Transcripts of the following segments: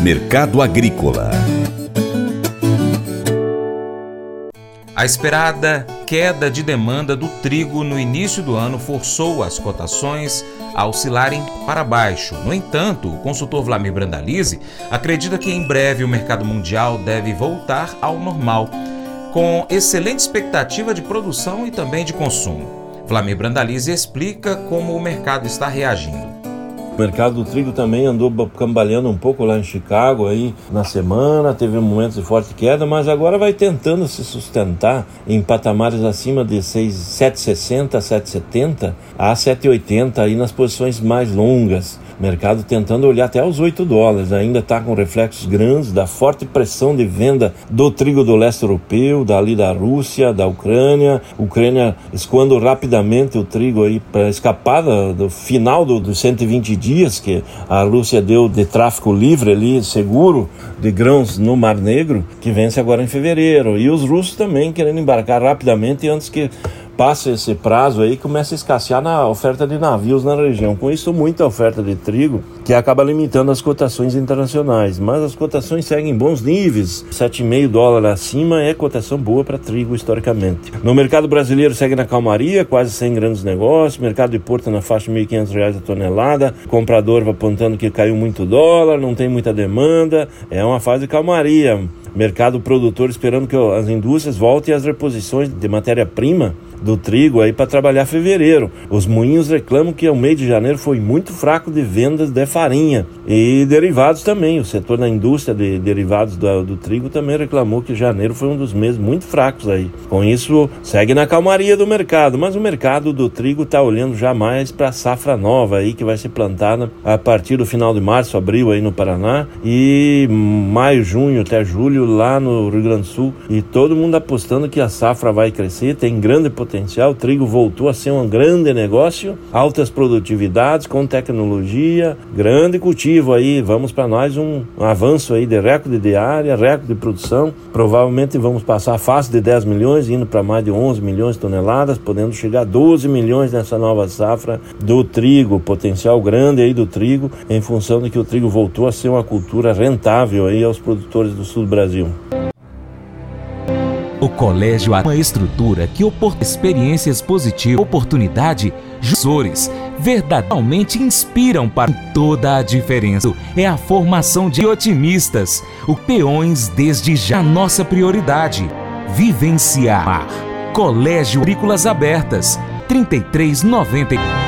Mercado Agrícola A esperada queda de demanda do trigo no início do ano forçou as cotações a oscilarem para baixo. No entanto, o consultor Vlamir Brandalize acredita que em breve o mercado mundial deve voltar ao normal, com excelente expectativa de produção e também de consumo. Vlamir Brandalize explica como o mercado está reagindo. O mercado do trigo também andou cambaleando um pouco lá em Chicago aí na semana, teve momentos de forte queda, mas agora vai tentando se sustentar em patamares acima de 6, 7,60, 7,70 a 7,80 aí nas posições mais longas mercado tentando olhar até os 8 dólares. Ainda está com reflexos grandes da forte pressão de venda do trigo do leste europeu, dali da Rússia, da Ucrânia. Ucrânia escoando rapidamente o trigo aí para escapar do, final do, dos 120 dias que a Rússia deu de tráfico livre ali, seguro, de grãos no Mar Negro, que vence agora em fevereiro. E os russos também querendo embarcar rapidamente antes que passa esse prazo aí, começa a escassear na oferta de navios na região. Com isso, muita oferta de trigo, que acaba limitando as cotações internacionais. Mas as cotações seguem bons níveis. 7,5 dólares acima é cotação boa para trigo historicamente. No mercado brasileiro segue na calmaria, quase sem grandes negócios. Mercado de Porto na faixa de R$ 1.500 a tonelada. Comprador apontando que caiu muito dólar, não tem muita demanda. É uma fase de calmaria. Mercado produtor esperando que as indústrias voltem às reposições de matéria-prima do trigo aí para trabalhar fevereiro. Os moinhos reclamam que o mês de janeiro foi muito fraco de vendas de farinha e derivados também. O setor da indústria de derivados do, do trigo também reclamou que janeiro foi um dos meses muito fracos aí. Com isso, segue na calmaria do mercado, mas o mercado do trigo está olhando já mais para a safra nova aí que vai ser plantada a partir do final de março, abril aí no Paraná e maio, junho até julho lá no Rio Grande do Sul e todo mundo apostando que a safra vai crescer, tem grande potencial. O trigo voltou a ser um grande negócio, altas produtividades com tecnologia, grande cultivo aí. Vamos para nós um, um, avanço aí de recorde de área, recorde de produção. Provavelmente vamos passar fase de 10 milhões, indo para mais de 11 milhões de toneladas, podendo chegar a 12 milhões nessa nova safra do trigo. Potencial grande aí do trigo, em função de que o trigo voltou a ser uma cultura rentável aí aos produtores do sul do Brasil. O colégio é uma estrutura que oportuna experiências positivas, oportunidade, professores verdadeiramente inspiram para toda a diferença. É a formação de otimistas, o peões desde já nossa prioridade. Vivenciar. Colégio Agrícolas Abertas, 3390.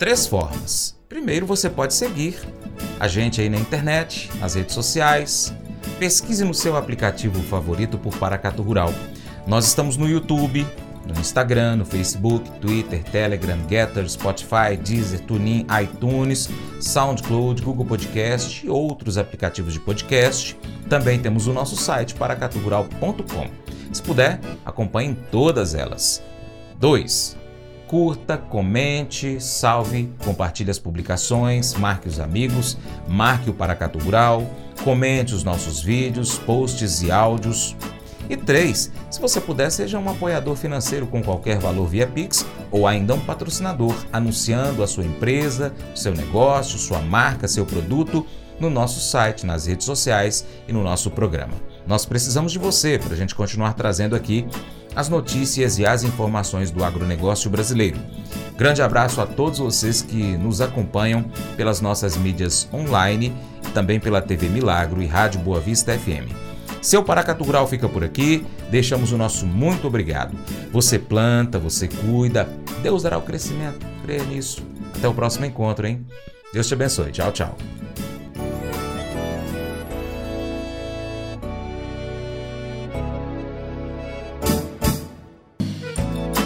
Três formas. Primeiro, você pode seguir a gente aí na internet, nas redes sociais. Pesquise no seu aplicativo favorito por Paracatu Rural. Nós estamos no YouTube, no Instagram, no Facebook, Twitter, Telegram, Getter, Spotify, Deezer, TuneIn, iTunes, SoundCloud, Google Podcast e outros aplicativos de podcast. Também temos o nosso site paracaturural.com. Se puder, acompanhe todas elas. 2. Curta, comente, salve, compartilhe as publicações, marque os amigos, marque o Paracatu Rural, comente os nossos vídeos, posts e áudios. E 3. Se você puder, seja um apoiador financeiro com qualquer valor via Pix ou ainda um patrocinador, anunciando a sua empresa, seu negócio, sua marca, seu produto no nosso site, nas redes sociais e no nosso programa. Nós precisamos de você para a gente continuar trazendo aqui as notícias e as informações do agronegócio brasileiro. Grande abraço a todos vocês que nos acompanham pelas nossas mídias online e também pela TV Milagro e Rádio Boa Vista FM. Seu Paracatu Rural fica por aqui, deixamos o nosso muito obrigado. Você planta, você cuida, Deus dará o crescimento, creia nisso. Até o próximo encontro, hein? Deus te abençoe. Tchau, tchau.